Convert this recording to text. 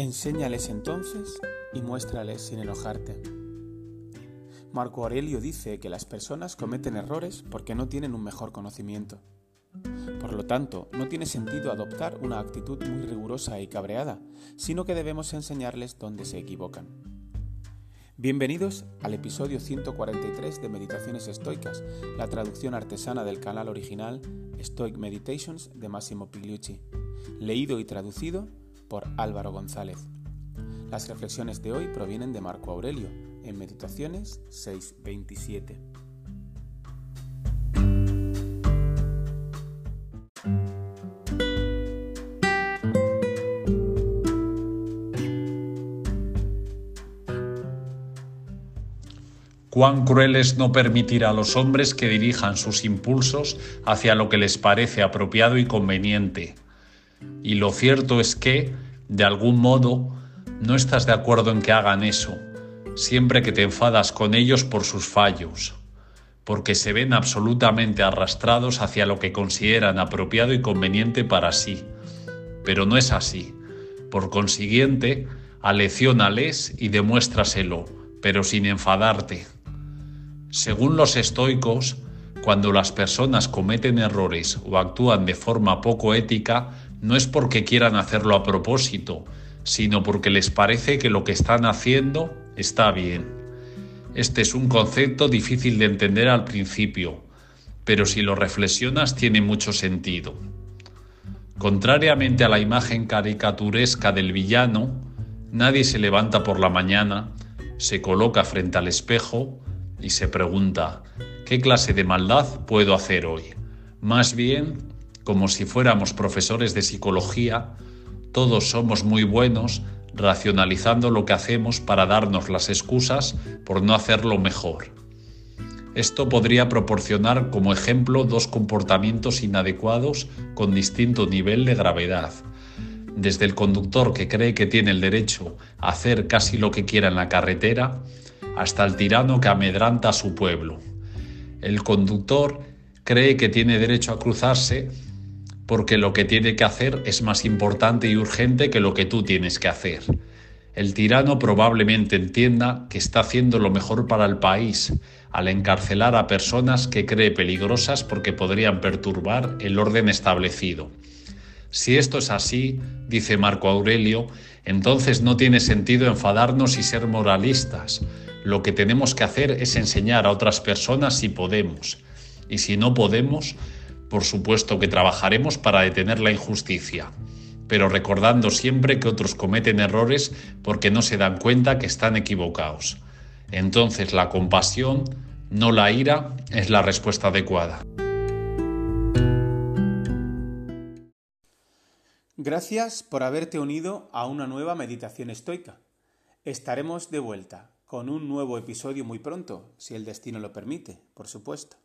Enséñales entonces y muéstrales sin enojarte. Marco Aurelio dice que las personas cometen errores porque no tienen un mejor conocimiento. Por lo tanto, no tiene sentido adoptar una actitud muy rigurosa y cabreada, sino que debemos enseñarles dónde se equivocan. Bienvenidos al episodio 143 de Meditaciones Estoicas, la traducción artesana del canal original Stoic Meditations de Massimo Pigliucci, leído y traducido por Álvaro González. Las reflexiones de hoy provienen de Marco Aurelio, en Meditaciones 6.27. Cuán cruel es no permitir a los hombres que dirijan sus impulsos hacia lo que les parece apropiado y conveniente. Y lo cierto es que, de algún modo, no estás de acuerdo en que hagan eso, siempre que te enfadas con ellos por sus fallos, porque se ven absolutamente arrastrados hacia lo que consideran apropiado y conveniente para sí. Pero no es así. Por consiguiente, aleccionales y demuéstraselo, pero sin enfadarte. Según los estoicos, cuando las personas cometen errores o actúan de forma poco ética, no es porque quieran hacerlo a propósito, sino porque les parece que lo que están haciendo está bien. Este es un concepto difícil de entender al principio, pero si lo reflexionas tiene mucho sentido. Contrariamente a la imagen caricaturesca del villano, nadie se levanta por la mañana, se coloca frente al espejo y se pregunta, ¿qué clase de maldad puedo hacer hoy? Más bien, como si fuéramos profesores de psicología, todos somos muy buenos racionalizando lo que hacemos para darnos las excusas por no hacerlo mejor. Esto podría proporcionar como ejemplo dos comportamientos inadecuados con distinto nivel de gravedad. Desde el conductor que cree que tiene el derecho a hacer casi lo que quiera en la carretera, hasta el tirano que amedranta a su pueblo. El conductor cree que tiene derecho a cruzarse porque lo que tiene que hacer es más importante y urgente que lo que tú tienes que hacer. El tirano probablemente entienda que está haciendo lo mejor para el país al encarcelar a personas que cree peligrosas porque podrían perturbar el orden establecido. Si esto es así, dice Marco Aurelio, entonces no tiene sentido enfadarnos y ser moralistas. Lo que tenemos que hacer es enseñar a otras personas si podemos. Y si no podemos, por supuesto que trabajaremos para detener la injusticia, pero recordando siempre que otros cometen errores porque no se dan cuenta que están equivocados. Entonces la compasión, no la ira, es la respuesta adecuada. Gracias por haberte unido a una nueva meditación estoica. Estaremos de vuelta con un nuevo episodio muy pronto, si el destino lo permite, por supuesto.